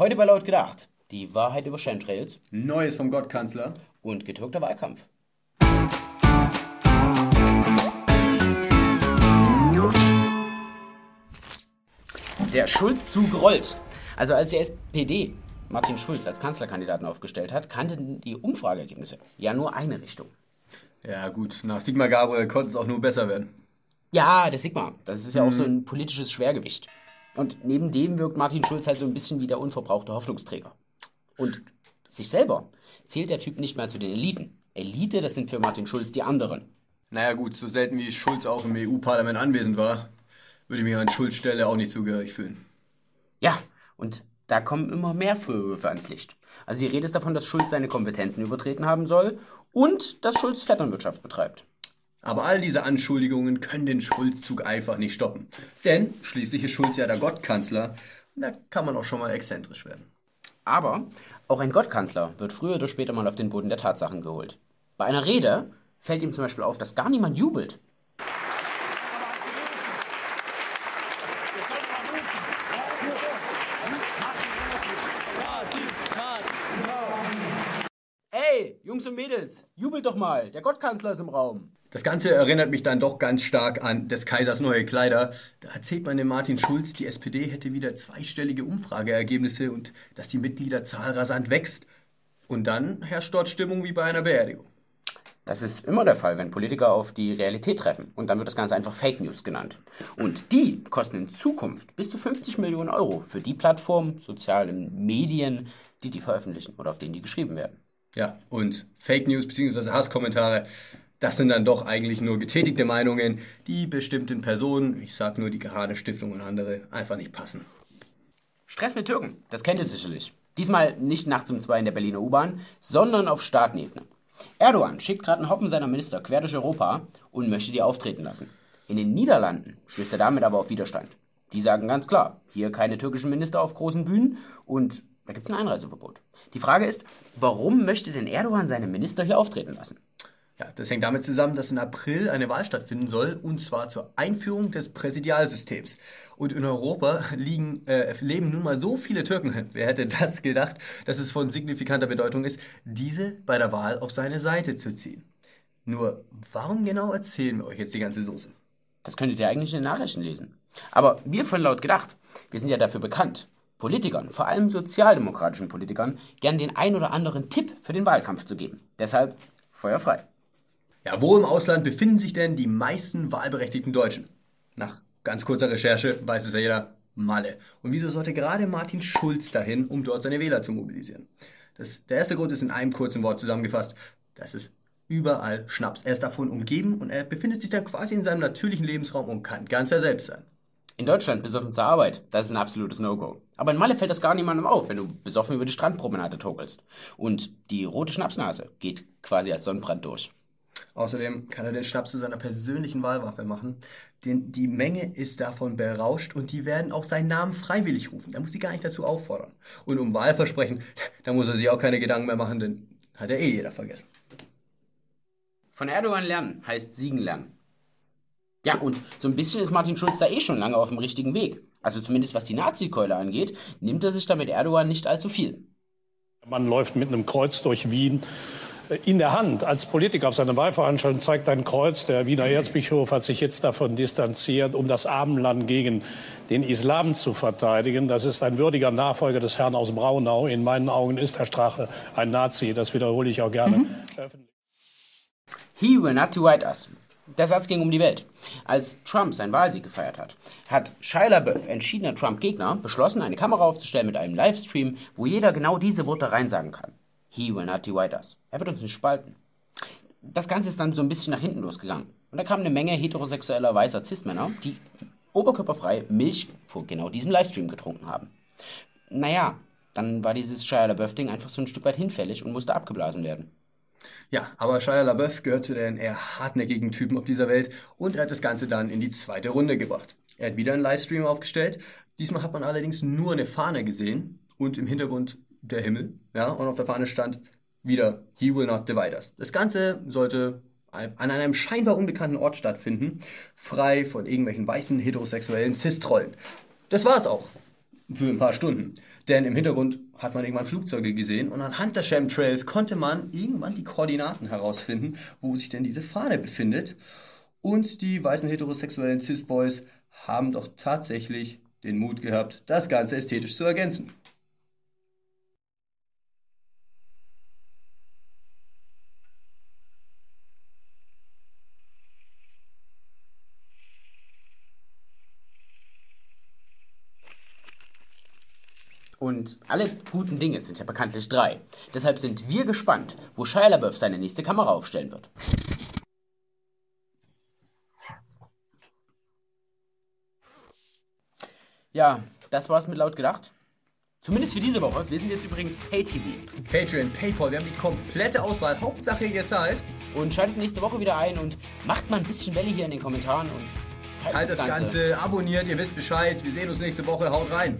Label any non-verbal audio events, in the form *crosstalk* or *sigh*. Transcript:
Heute bei Laut gedacht. Die Wahrheit über Chemtrails Neues vom Gottkanzler. und getürkter Wahlkampf. Der Schulz-Zug rollt. Also als die SPD Martin Schulz als Kanzlerkandidaten aufgestellt hat, kannten die Umfrageergebnisse ja nur eine Richtung. Ja, gut, nach Sigmar Gabriel konnte es auch nur besser werden. Ja, der Sigma. Das ist ja auch so ein politisches Schwergewicht. Und neben dem wirkt Martin Schulz halt so ein bisschen wie der unverbrauchte Hoffnungsträger. Und sich selber zählt der Typ nicht mal zu den Eliten. Elite, das sind für Martin Schulz die anderen. Naja, gut, so selten wie Schulz auch im EU-Parlament anwesend war, würde ich mich an Schulz Stelle auch nicht zugehörig fühlen. Ja, und da kommen immer mehr Vorwürfe ans Licht. Also die Rede ist davon, dass Schulz seine Kompetenzen übertreten haben soll und dass Schulz Vetternwirtschaft betreibt. Aber all diese Anschuldigungen können den Schulzzug einfach nicht stoppen. Denn schließlich ist Schulz ja der Gottkanzler da kann man auch schon mal exzentrisch werden. Aber auch ein Gottkanzler wird früher oder später mal auf den Boden der Tatsachen geholt. Bei einer Rede fällt ihm zum Beispiel auf, dass gar niemand jubelt. Jungs und Mädels, jubelt doch mal, der Gottkanzler ist im Raum. Das Ganze erinnert mich dann doch ganz stark an des Kaisers neue Kleider. Da erzählt man dem Martin Schulz, die SPD hätte wieder zweistellige Umfrageergebnisse und dass die Mitgliederzahl rasant wächst. Und dann herrscht dort Stimmung wie bei einer Beerdigung. Das ist immer der Fall, wenn Politiker auf die Realität treffen. Und dann wird das Ganze einfach Fake News genannt. Und die kosten in Zukunft bis zu 50 Millionen Euro für die Plattformen, sozialen Medien, die die veröffentlichen oder auf denen die geschrieben werden. Ja, und Fake News bzw. Hasskommentare, das sind dann doch eigentlich nur getätigte Meinungen, die bestimmten Personen, ich sag nur die Gehane Stiftung und andere, einfach nicht passen. Stress mit Türken, das kennt ihr sicherlich. Diesmal nicht nachts um zwei in der Berliner U-Bahn, sondern auf Staatenebene. Erdogan schickt gerade einen Haufen seiner Minister quer durch Europa und möchte die auftreten lassen. In den Niederlanden stößt er damit aber auf Widerstand. Die sagen ganz klar, hier keine türkischen Minister auf großen Bühnen und da gibt es ein Einreiseverbot. Die Frage ist, warum möchte denn Erdogan seine Minister hier auftreten lassen? Ja, das hängt damit zusammen, dass im April eine Wahl stattfinden soll, und zwar zur Einführung des Präsidialsystems. Und in Europa liegen, äh, leben nun mal so viele Türken, *laughs* wer hätte das gedacht, dass es von signifikanter Bedeutung ist, diese bei der Wahl auf seine Seite zu ziehen. Nur, warum genau erzählen wir euch jetzt die ganze Soße? Das könntet ihr eigentlich in den Nachrichten lesen. Aber wir von Laut gedacht, wir sind ja dafür bekannt, Politikern, vor allem sozialdemokratischen Politikern, gern den ein oder anderen Tipp für den Wahlkampf zu geben. Deshalb Feuer frei. Ja, wo im Ausland befinden sich denn die meisten wahlberechtigten Deutschen? Nach ganz kurzer Recherche weiß es ja jeder, Malle. Und wieso sollte gerade Martin Schulz dahin, um dort seine Wähler zu mobilisieren? Das, der erste Grund ist in einem kurzen Wort zusammengefasst. Das ist überall Schnaps. Er ist davon umgeben und er befindet sich dann quasi in seinem natürlichen Lebensraum und kann ganz er selbst sein. In Deutschland besoffen zur Arbeit, das ist ein absolutes No-Go. Aber in Malle fällt das gar niemandem auf, wenn du besoffen über die Strandpromenade tokelst. Und die rote Schnapsnase geht quasi als Sonnenbrand durch. Außerdem kann er den Schnaps zu seiner persönlichen Wahlwaffe machen, denn die Menge ist davon berauscht und die werden auch seinen Namen freiwillig rufen. Er muss sie gar nicht dazu auffordern. Und um Wahlversprechen, *laughs* da muss er sich auch keine Gedanken mehr machen, denn hat ja eh jeder vergessen. Von Erdogan lernen heißt siegen lernen. Ja, und so ein bisschen ist Martin Schulz da eh schon lange auf dem richtigen Weg. Also zumindest was die Nazi-Keule angeht, nimmt er sich da mit Erdogan nicht allzu viel. Man läuft mit einem Kreuz durch Wien in der Hand als Politiker auf seiner Wahlveranstaltung zeigt ein Kreuz. Der Wiener Erzbischof hat sich jetzt davon distanziert, um das Abendland gegen den Islam zu verteidigen. Das ist ein würdiger Nachfolger des Herrn aus Braunau. In meinen Augen ist Herr Strache ein Nazi. Das wiederhole ich auch gerne öffentlich. He will not divide us. Der Satz ging um die Welt. Als Trump seinen Wahlsieg gefeiert hat, hat Shia LaBeouf, entschiedener Trump-Gegner, beschlossen, eine Kamera aufzustellen mit einem Livestream, wo jeder genau diese Worte reinsagen kann. He will not divide us. Er wird uns nicht spalten. Das Ganze ist dann so ein bisschen nach hinten losgegangen. Und da kam eine Menge heterosexueller weißer Cis-Männer, die oberkörperfrei Milch vor genau diesem Livestream getrunken haben. Naja, dann war dieses Shia LaBeouf-Ding einfach so ein Stück weit hinfällig und musste abgeblasen werden. Ja, aber Shia LaBeouf gehört zu den eher hartnäckigen Typen auf dieser Welt und er hat das Ganze dann in die zweite Runde gebracht. Er hat wieder einen Livestream aufgestellt. Diesmal hat man allerdings nur eine Fahne gesehen und im Hintergrund der Himmel. Ja, und auf der Fahne stand wieder He will not divide us. Das Ganze sollte an einem scheinbar unbekannten Ort stattfinden, frei von irgendwelchen weißen heterosexuellen Cis-Trollen. Das war's auch. Für ein paar Stunden. Denn im Hintergrund hat man irgendwann Flugzeuge gesehen und anhand der Chemtrails konnte man irgendwann die Koordinaten herausfinden, wo sich denn diese Fahne befindet. Und die weißen heterosexuellen Cis-Boys haben doch tatsächlich den Mut gehabt, das Ganze ästhetisch zu ergänzen. Und alle guten Dinge sind ja bekanntlich drei. Deshalb sind wir gespannt, wo Shia LaBeouf seine nächste Kamera aufstellen wird. Ja, das war's mit laut gedacht. Zumindest für diese Woche. Wir sind jetzt übrigens PayTV. Patreon, Paypal, wir haben die komplette Auswahl. Hauptsache ihr zahlt. Und schaltet nächste Woche wieder ein und macht mal ein bisschen Welle hier in den Kommentaren und Teilt das Ganze, abonniert, ihr wisst Bescheid. Wir sehen uns nächste Woche. Haut rein.